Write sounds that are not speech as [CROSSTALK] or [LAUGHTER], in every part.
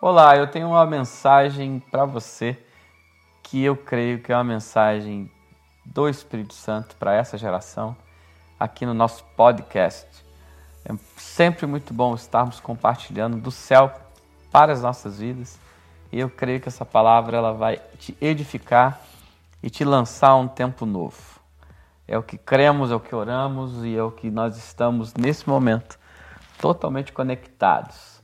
Olá, eu tenho uma mensagem para você que eu creio que é uma mensagem do Espírito Santo para essa geração aqui no nosso podcast. É sempre muito bom estarmos compartilhando do céu para as nossas vidas e eu creio que essa palavra ela vai te edificar e te lançar um tempo novo. É o que cremos, é o que oramos e é o que nós estamos nesse momento totalmente conectados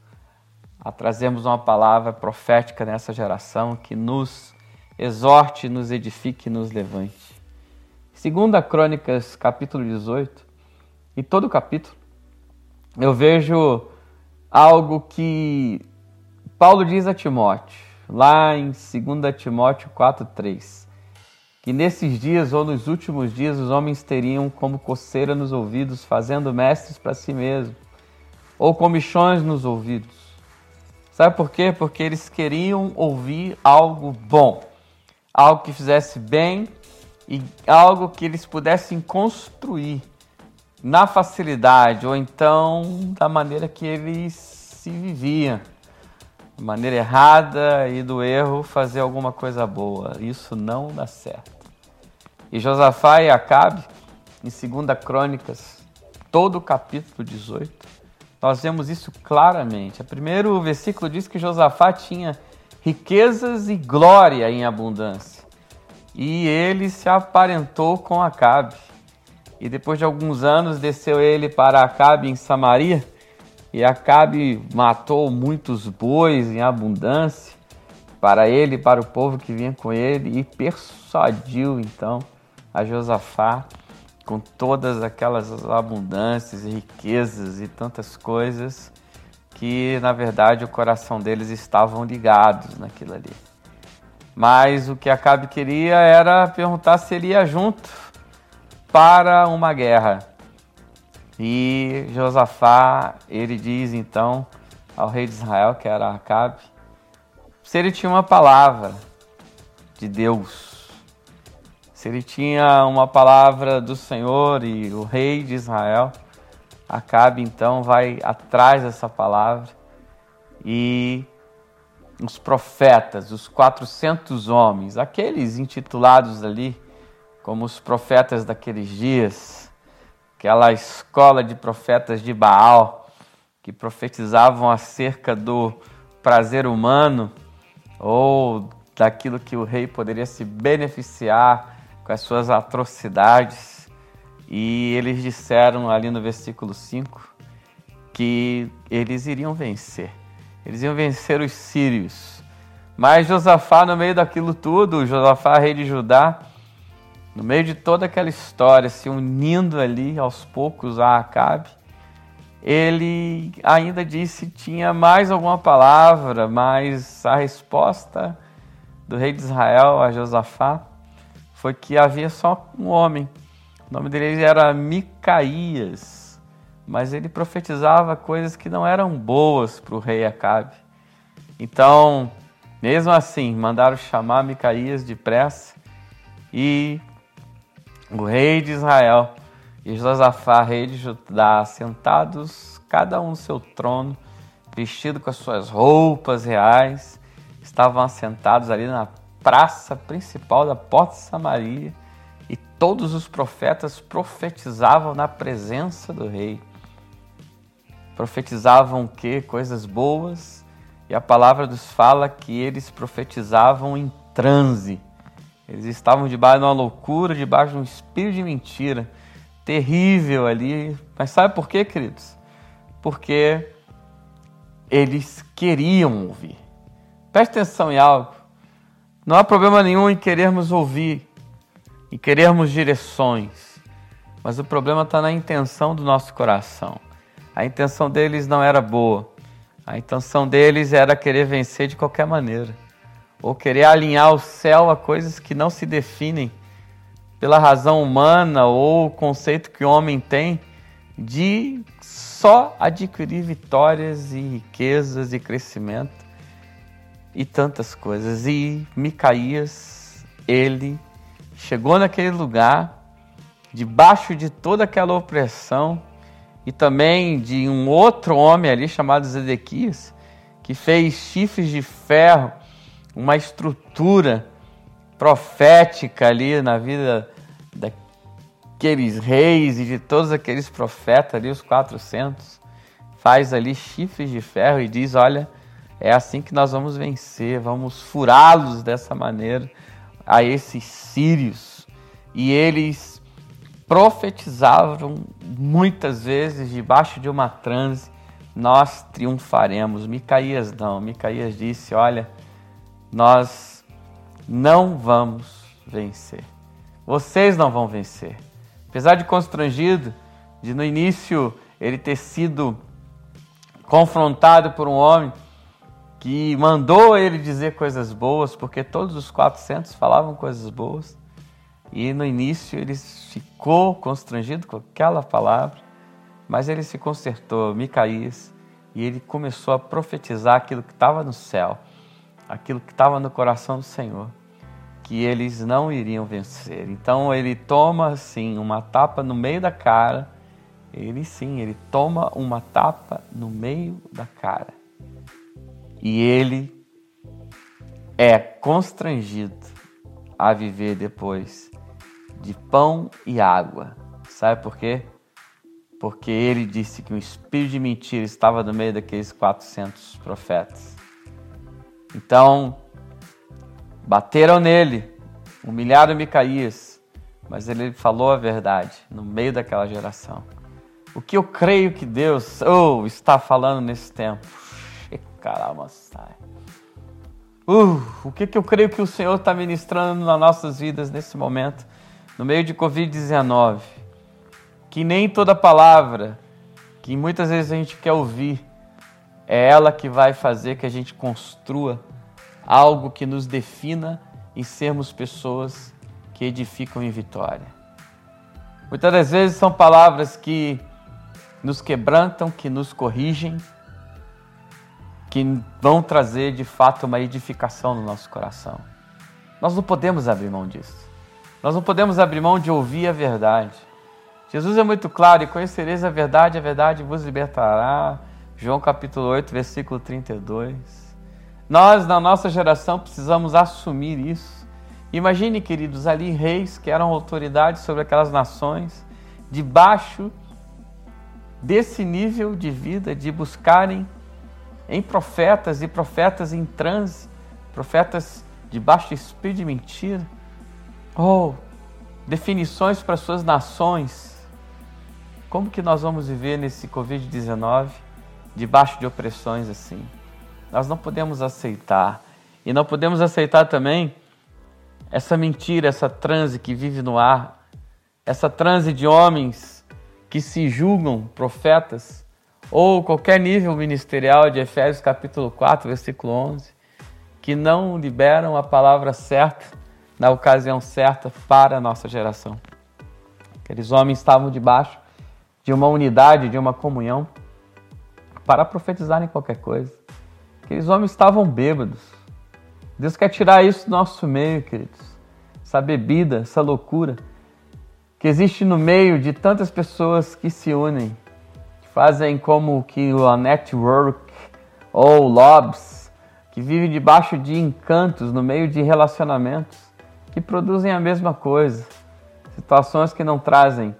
a trazermos uma palavra profética nessa geração que nos exorte, nos edifique e nos levante. Segunda Crônicas, capítulo 18, e todo o capítulo, eu vejo algo que Paulo diz a Timóteo, lá em 2 Timóteo 4,3, que nesses dias ou nos últimos dias os homens teriam como coceira nos ouvidos, fazendo mestres para si mesmos, ou comichões nos ouvidos Sabe por quê? Porque eles queriam ouvir algo bom, algo que fizesse bem e algo que eles pudessem construir na facilidade ou então da maneira que eles se viviam. De maneira errada e do erro fazer alguma coisa boa. Isso não dá certo. E Josafá e Acabe, em 2 Crônicas, todo o capítulo 18, nós vemos isso claramente. O primeiro versículo diz que Josafá tinha riquezas e glória em abundância. E ele se aparentou com Acabe. E depois de alguns anos desceu ele para Acabe em Samaria. E Acabe matou muitos bois em abundância para ele para o povo que vinha com ele e persuadiu então a Josafá com todas aquelas abundâncias e riquezas e tantas coisas que na verdade o coração deles estavam ligados naquilo ali. Mas o que Acabe queria era perguntar se ele ia junto para uma guerra. E Josafá, ele diz então ao rei de Israel, que era Acabe, se ele tinha uma palavra de Deus se ele tinha uma palavra do Senhor e o rei de Israel, Acabe então vai atrás dessa palavra. E os profetas, os 400 homens, aqueles intitulados ali como os profetas daqueles dias, aquela escola de profetas de Baal que profetizavam acerca do prazer humano ou daquilo que o rei poderia se beneficiar com as suas atrocidades. E eles disseram ali no versículo 5 que eles iriam vencer. Eles iam vencer os sírios. Mas Josafá, no meio daquilo tudo, Josafá, rei de Judá, no meio de toda aquela história, se unindo ali aos poucos a Acabe, ele ainda disse tinha mais alguma palavra, mas a resposta do rei de Israel a Josafá foi que havia só um homem. O nome dele era Micaías, mas ele profetizava coisas que não eram boas para o rei Acabe. Então, mesmo assim, mandaram chamar Micaías depressa e o rei de Israel e Josafá, rei de Judá, sentados, cada um no seu trono, vestido com as suas roupas reais, estavam assentados ali na praça principal da Porta de Samaria e todos os profetas profetizavam na presença do rei. Profetizavam o quê? Coisas boas. E a palavra nos fala que eles profetizavam em transe. Eles estavam debaixo de uma loucura, debaixo de um espírito de mentira terrível ali. Mas sabe por quê, queridos? Porque eles queriam ouvir. Preste atenção em algo. Não há problema nenhum em querermos ouvir, em querermos direções, mas o problema está na intenção do nosso coração. A intenção deles não era boa, a intenção deles era querer vencer de qualquer maneira, ou querer alinhar o céu a coisas que não se definem pela razão humana ou o conceito que o homem tem de só adquirir vitórias e riquezas e crescimento e tantas coisas. E Micaías, ele chegou naquele lugar, debaixo de toda aquela opressão, e também de um outro homem ali chamado Zedequias, que fez chifres de ferro, uma estrutura profética ali na vida daqueles reis e de todos aqueles profetas ali, os 400, faz ali chifres de ferro e diz: Olha, é assim que nós vamos vencer, vamos furá-los dessa maneira a esses sírios. E eles profetizavam muitas vezes debaixo de uma transe: Nós triunfaremos. Micaías não, Micaías disse: Olha, nós não vamos vencer. Vocês não vão vencer. Apesar de constrangido, de no início ele ter sido confrontado por um homem que mandou ele dizer coisas boas, porque todos os 400 falavam coisas boas. E no início ele ficou constrangido com aquela palavra, mas ele se consertou, Micaías, e ele começou a profetizar aquilo que estava no céu, aquilo que estava no coração do Senhor, que eles não iriam vencer. Então ele toma assim uma tapa no meio da cara ele sim, ele toma uma tapa no meio da cara. E ele é constrangido a viver depois de pão e água. Sabe por quê? Porque ele disse que um espírito de mentira estava no meio daqueles 400 profetas. Então, bateram nele, humilharam Micaías, mas ele falou a verdade no meio daquela geração. O que eu creio que Deus oh, está falando nesse tempo. [LAUGHS] Caramba, sai. Uh, o que, que eu creio que o Senhor está ministrando nas nossas vidas nesse momento, no meio de Covid-19. Que nem toda palavra que muitas vezes a gente quer ouvir é ela que vai fazer que a gente construa algo que nos defina em sermos pessoas que edificam em vitória. Muitas das vezes são palavras que nos quebrantam, que nos corrigem, que vão trazer de fato uma edificação no nosso coração. Nós não podemos abrir mão disso. Nós não podemos abrir mão de ouvir a verdade. Jesus é muito claro: e conhecereis a verdade, a verdade vos libertará. João capítulo 8, versículo 32. Nós, na nossa geração, precisamos assumir isso. Imagine, queridos, ali reis que eram autoridades sobre aquelas nações, debaixo desse nível de vida, de buscarem em profetas e profetas em transe, profetas de espírito de mentira, ou definições para suas nações. Como que nós vamos viver nesse Covid-19 debaixo de opressões assim? Nós não podemos aceitar. E não podemos aceitar também essa mentira, essa transe que vive no ar, essa transe de homens que se julgam profetas, ou qualquer nível ministerial de Efésios capítulo 4, versículo 11, que não liberam a palavra certa na ocasião certa para a nossa geração. Aqueles homens estavam debaixo de uma unidade, de uma comunhão, para profetizarem qualquer coisa. Aqueles homens estavam bêbados. Deus quer tirar isso do nosso meio, queridos. Essa bebida, essa loucura que existe no meio de tantas pessoas que se unem, fazem como que a network ou lobs, que vivem debaixo de encantos, no meio de relacionamentos, que produzem a mesma coisa. Situações que não trazem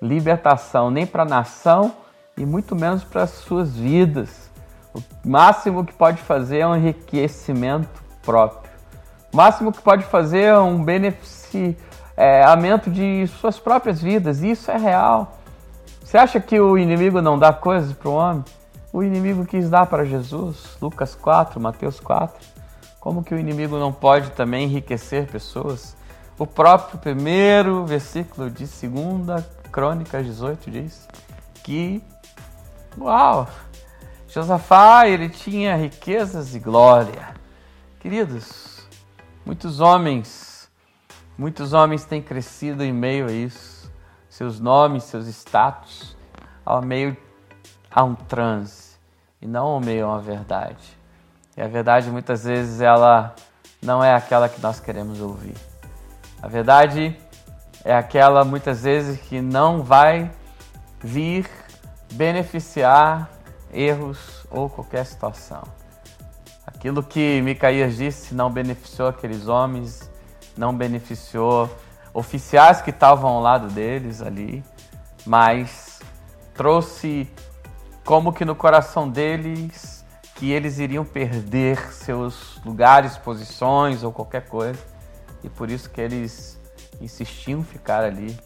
libertação nem para a nação e muito menos para as suas vidas. O máximo que pode fazer é um enriquecimento próprio. O máximo que pode fazer é um benefício é, de suas próprias vidas. Isso é real. Você acha que o inimigo não dá coisas para o homem? O inimigo quis dar para Jesus, Lucas 4, Mateus 4. Como que o inimigo não pode também enriquecer pessoas? O próprio primeiro versículo de 2 Crônicas 18 diz que, uau, Josafá ele tinha riquezas e glória. Queridos, muitos homens Muitos homens têm crescido em meio a isso, seus nomes, seus status, ao meio a um transe e não ao meio a uma verdade. E a verdade muitas vezes ela não é aquela que nós queremos ouvir. A verdade é aquela muitas vezes que não vai vir beneficiar erros ou qualquer situação. Aquilo que Micaías disse não beneficiou aqueles homens, não beneficiou oficiais que estavam ao lado deles ali, mas trouxe como que no coração deles que eles iriam perder seus lugares, posições ou qualquer coisa, e por isso que eles insistiam ficar ali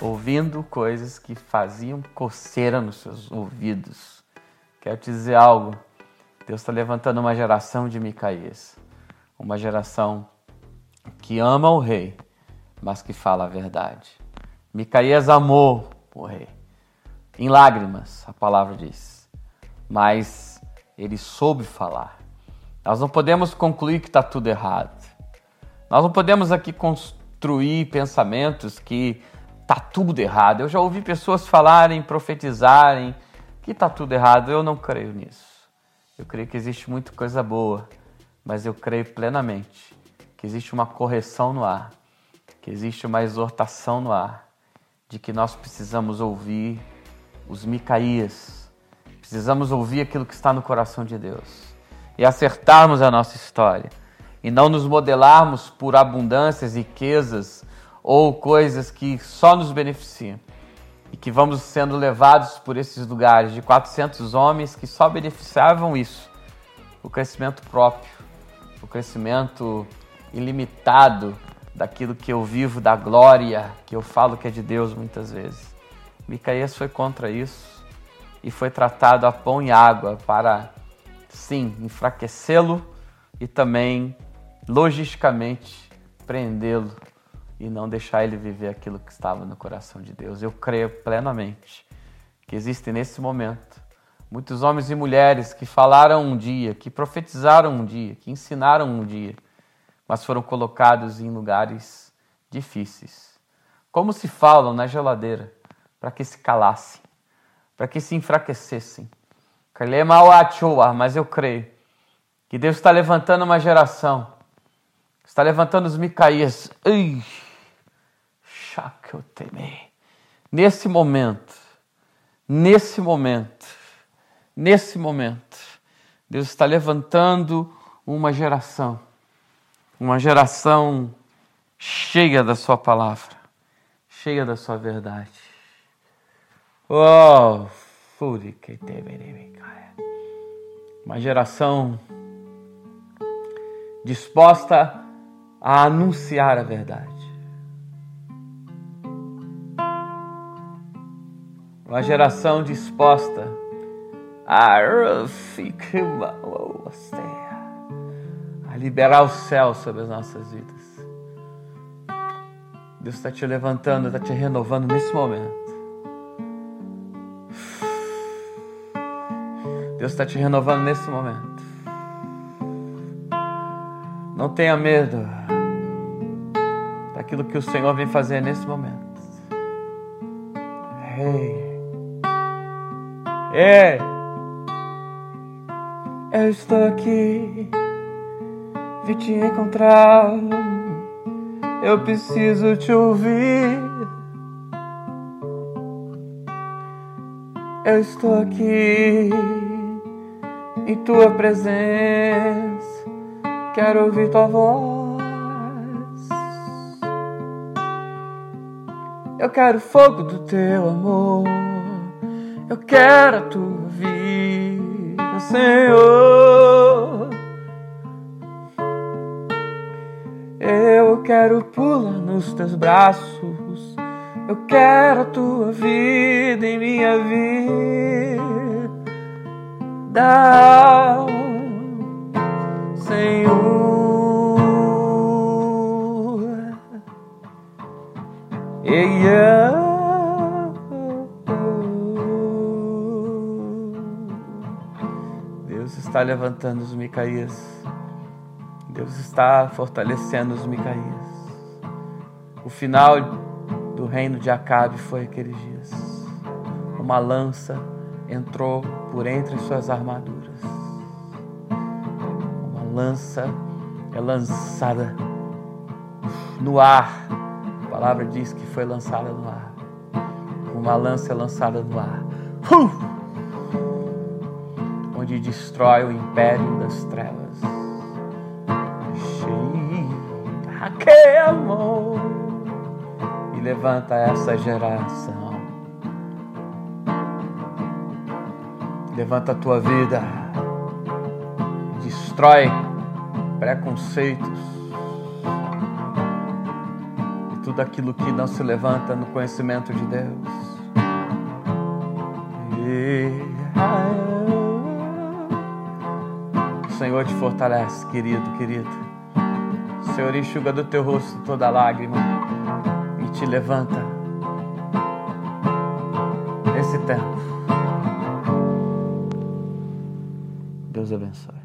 ouvindo coisas que faziam coceira nos seus ouvidos. Quero te dizer algo. Deus está levantando uma geração de Micaías, uma geração que ama o rei, mas que fala a verdade. Micaías amou o rei, em lágrimas, a palavra diz, mas ele soube falar. Nós não podemos concluir que está tudo errado. Nós não podemos aqui construir pensamentos que tá tudo errado. Eu já ouvi pessoas falarem, profetizarem que tá tudo errado. Eu não creio nisso. Eu creio que existe muita coisa boa, mas eu creio plenamente que existe uma correção no ar, que existe uma exortação no ar, de que nós precisamos ouvir os Micaías, precisamos ouvir aquilo que está no coração de Deus e acertarmos a nossa história e não nos modelarmos por abundâncias, riquezas, ou coisas que só nos beneficiam e que vamos sendo levados por esses lugares de 400 homens que só beneficiavam isso, o crescimento próprio, o crescimento ilimitado daquilo que eu vivo, da glória que eu falo que é de Deus muitas vezes. Micaías foi contra isso e foi tratado a pão e água para, sim, enfraquecê-lo e também, logisticamente, prendê-lo e não deixar ele viver aquilo que estava no coração de Deus. Eu creio plenamente que existem nesse momento muitos homens e mulheres que falaram um dia, que profetizaram um dia, que ensinaram um dia, mas foram colocados em lugares difíceis. Como se falam na geladeira, para que se calassem, para que se enfraquecessem. Mas eu creio que Deus está levantando uma geração, está levantando os Micaías. Que eu temei. Nesse momento, nesse momento, nesse momento, Deus está levantando uma geração, uma geração cheia da Sua palavra, cheia da Sua verdade. Oh, uma geração disposta a anunciar a verdade. Uma geração disposta a a liberar o céu sobre as nossas vidas. Deus está te levantando, está te renovando nesse momento. Deus está te renovando nesse momento. Não tenha medo daquilo que o Senhor vem fazer nesse momento. Hey. É. Eu estou aqui, vim te encontrar. Eu preciso te ouvir. Eu estou aqui em tua presença. Quero ouvir tua voz. Eu quero fogo do teu amor. Eu quero a tua vida, Senhor. Eu quero pular nos teus braços. Eu quero a tua vida em minha vida. Senhor. Yeah. está levantando os Micaías. Deus está fortalecendo os Micaías. O final do reino de Acabe foi aqueles dias. Uma lança entrou por entre suas armaduras. Uma lança é lançada no ar. A palavra diz que foi lançada no ar. Uma lança é lançada no ar. Uh! onde destrói o império das trevas. Que amor e levanta essa geração. Levanta a tua vida, destrói preconceitos e tudo aquilo que não se levanta no conhecimento de Deus. O Senhor te fortalece, querido, querido. Senhor enxuga do teu rosto toda lágrima e te levanta. Esse tempo. Deus abençoe.